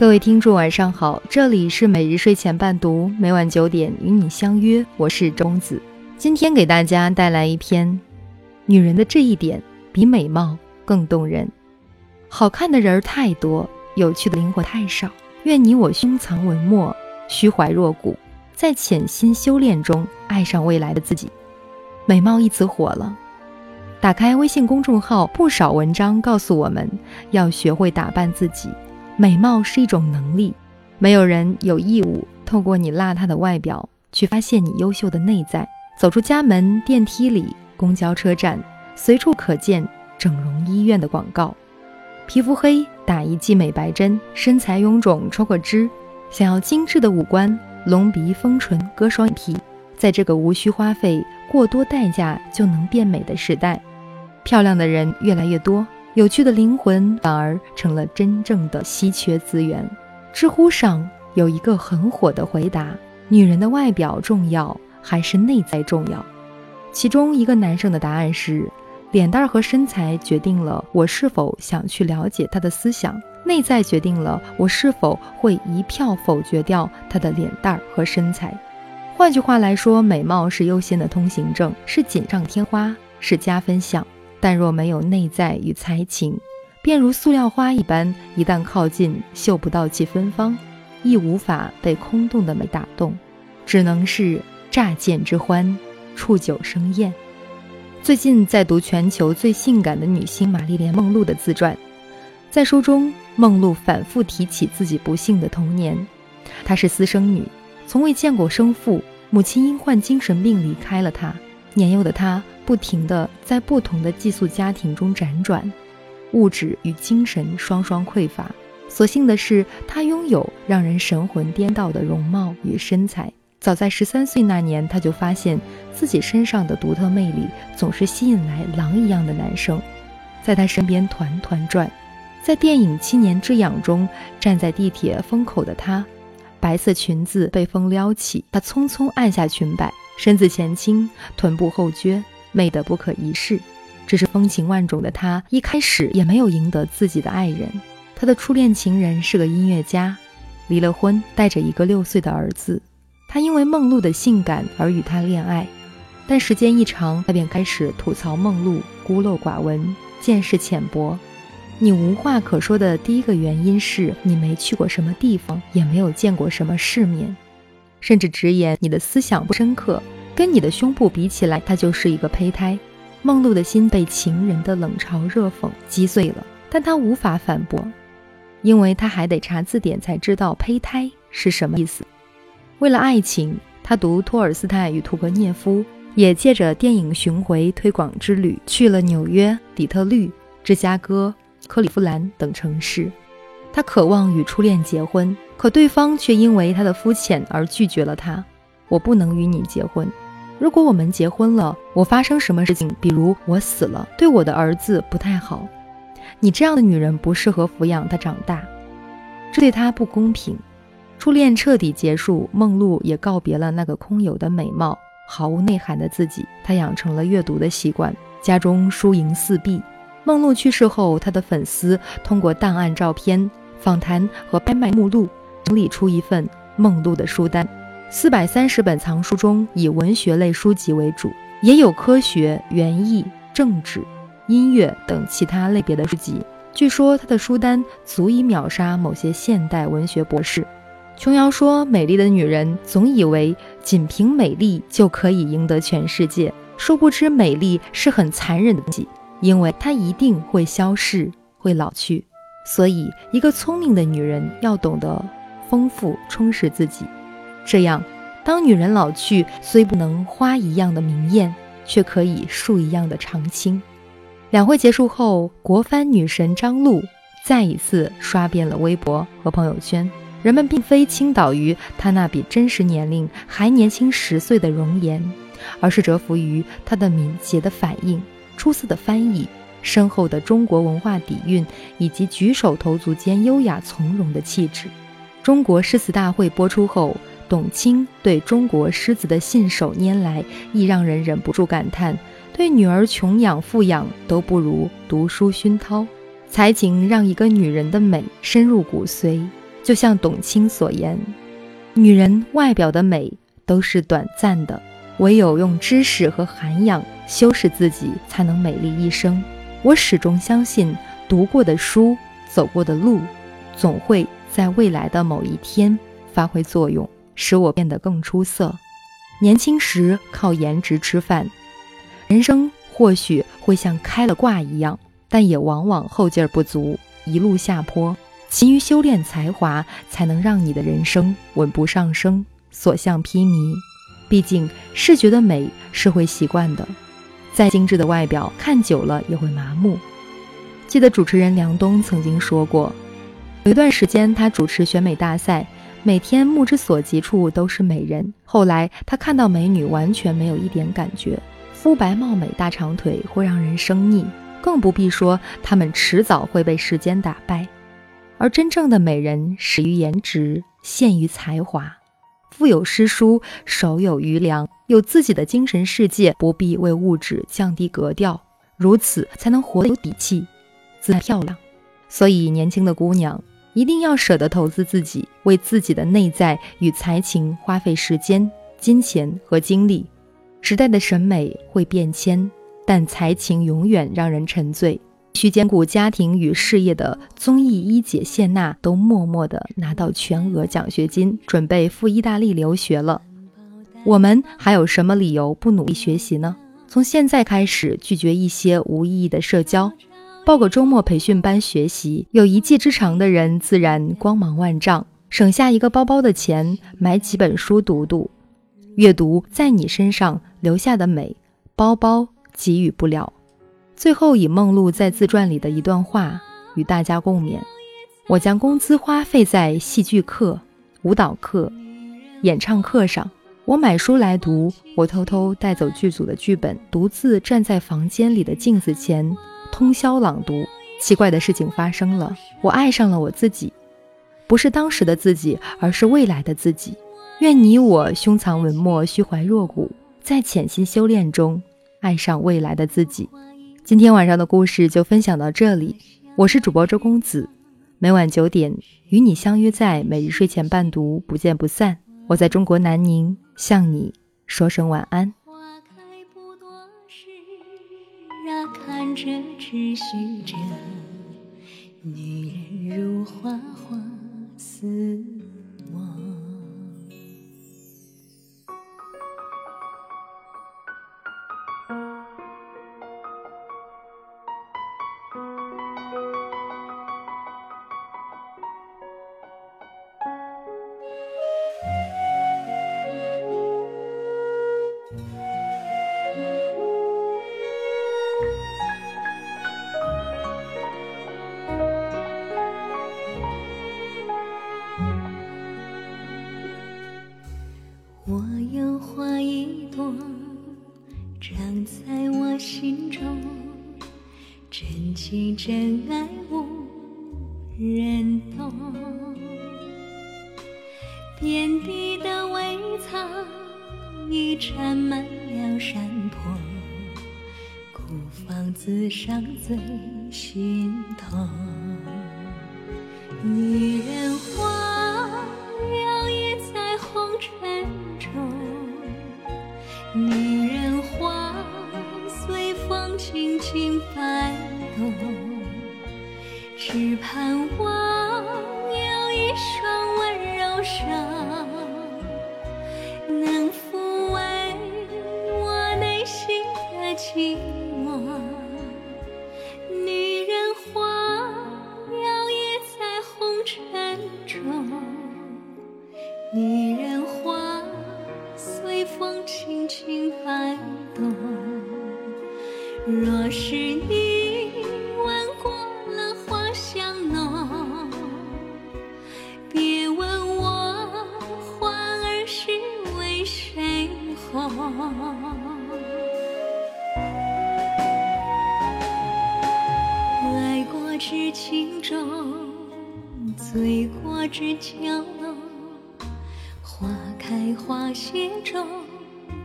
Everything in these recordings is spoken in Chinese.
各位听众，晚上好，这里是每日睡前伴读，每晚九点与你相约，我是钟子。今天给大家带来一篇《女人的这一点比美貌更动人》。好看的人儿太多，有趣的灵魂太少。愿你我胸藏文墨，虚怀若谷，在潜心修炼中爱上未来的自己。美貌一词火了，打开微信公众号，不少文章告诉我们要学会打扮自己。美貌是一种能力，没有人有义务透过你邋遢的外表去发现你优秀的内在。走出家门，电梯里、公交车站，随处可见整容医院的广告。皮肤黑打一剂美白针，身材臃肿抽个脂。想要精致的五官，隆鼻、丰唇、割双眼皮，在这个无需花费过多代价就能变美的时代，漂亮的人越来越多。有趣的灵魂反而成了真正的稀缺资源。知乎上有一个很火的回答：女人的外表重要还是内在重要？其中一个男生的答案是：脸蛋和身材决定了我是否想去了解他的思想，内在决定了我是否会一票否决掉他的脸蛋和身材。换句话来说，美貌是优先的通行证，是锦上添花，是加分项。但若没有内在与才情，便如塑料花一般，一旦靠近，嗅不到其芬芳，亦无法被空洞的美打动，只能是乍见之欢，触酒生厌。最近在读全球最性感的女星玛丽莲·梦露的自传，在书中，梦露反复提起自己不幸的童年。她是私生女，从未见过生父，母亲因患精神病离开了她。年幼的她。不停地在不同的寄宿家庭中辗转，物质与精神双双匮乏。所幸的是，她拥有让人神魂颠倒的容貌与身材。早在十三岁那年，她就发现自己身上的独特魅力总是吸引来狼一样的男生，在她身边团团转。在电影《七年之痒》中，站在地铁风口的她，白色裙子被风撩起，她匆匆按下裙摆，身子前倾，臀部后撅。美得不可一世，只是风情万种的她一开始也没有赢得自己的爱人。她的初恋情人是个音乐家，离了婚，带着一个六岁的儿子。她因为梦露的性感而与他恋爱，但时间一长，他便开始吐槽梦露孤陋寡闻、见识浅薄。你无话可说的第一个原因是你没去过什么地方，也没有见过什么世面，甚至直言你的思想不深刻。跟你的胸部比起来，它就是一个胚胎。梦露的心被情人的冷嘲热讽击碎了，但她无法反驳，因为她还得查字典才知道胚胎是什么意思。为了爱情，她读托尔斯泰与屠格涅夫，也借着电影巡回推广之旅去了纽约、底特律、芝加哥、克利夫兰等城市。她渴望与初恋结婚，可对方却因为她的肤浅而拒绝了她。我不能与你结婚。如果我们结婚了，我发生什么事情，比如我死了，对我的儿子不太好。你这样的女人不适合抚养他长大，这对他不公平。初恋彻底结束，梦露也告别了那个空有的美貌、毫无内涵的自己。她养成了阅读的习惯，家中书盈四壁。梦露去世后，她的粉丝通过档案、照片、访谈和拍卖目录，整理出一份梦露的书单。四百三十本藏书中，以文学类书籍为主，也有科学、园艺、政治、音乐等其他类别的书籍。据说他的书单足以秒杀某些现代文学博士。琼瑶说：“美丽的女人总以为仅凭美丽就可以赢得全世界，殊不知美丽是很残忍的东西，因为它一定会消逝，会老去。所以，一个聪明的女人要懂得丰富充实自己。”这样，当女人老去，虽不能花一样的明艳，却可以树一样的常青。两会结束后，国帆女神张璐再一次刷遍了微博和朋友圈。人们并非倾倒于她那比真实年龄还年轻十岁的容颜，而是折服于她的敏捷的反应、出色的翻译、深厚的中国文化底蕴以及举手投足间优雅从容的气质。中国诗词大会播出后。董卿对中国诗词的信手拈来，亦让人忍不住感叹：对女儿穷养富养都不如读书熏陶。才情让一个女人的美深入骨髓，就像董卿所言：“女人外表的美都是短暂的，唯有用知识和涵养修饰自己，才能美丽一生。”我始终相信，读过的书、走过的路，总会在未来的某一天发挥作用，使我变得更出色。年轻时靠颜值吃饭，人生或许会像开了挂一样，但也往往后劲儿不足，一路下坡。勤于修炼才华，才能让你的人生稳步上升，所向披靡。毕竟，视觉的美是会习惯的。再精致的外表，看久了也会麻木。记得主持人梁冬曾经说过，有一段时间他主持选美大赛，每天目之所及处都是美人。后来他看到美女完全没有一点感觉，肤白貌美、大长腿会让人生腻，更不必说她们迟早会被时间打败。而真正的美人始于颜值，陷于才华。腹有诗书，手有余粮，有自己的精神世界，不必为物质降低格调，如此才能活得有底气、自然漂亮。所以，年轻的姑娘一定要舍得投资自己，为自己的内在与才情花费时间、金钱和精力。时代的审美会变迁，但才情永远让人沉醉。需兼顾家庭与事业的综艺一姐谢娜都默默地拿到全额奖学金，准备赴意大利留学了。我们还有什么理由不努力学习呢？从现在开始拒绝一些无意义的社交，报个周末培训班学习。有一技之长的人自然光芒万丈，省下一个包包的钱买几本书读读。阅读在你身上留下的美，包包给予不了。最后，以梦露在自传里的一段话与大家共勉：我将工资花费在戏剧课、舞蹈课、演唱课上。我买书来读，我偷偷带走剧组的剧本，独自站在房间里的镜子前通宵朗读。奇怪的事情发生了，我爱上了我自己，不是当时的自己，而是未来的自己。愿你我胸藏文墨，虚怀若谷，在潜心修炼中爱上未来的自己。今天晚上的故事就分享到这里，我是主播周公子，每晚九点与你相约在每日睡前伴读，不见不散。我在中国南宁向你说声晚安。看着只许着女人如花花似遍地的苇草已缠满了山坡，孤芳自赏最心痛。女人花摇曳在红尘中，女人花随风轻轻摆动。只盼望过知娇。花开花谢终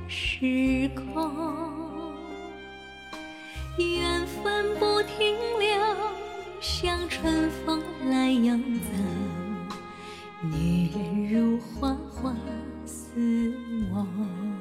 是空，缘分不停留，像春风来又走。女人如花花似梦。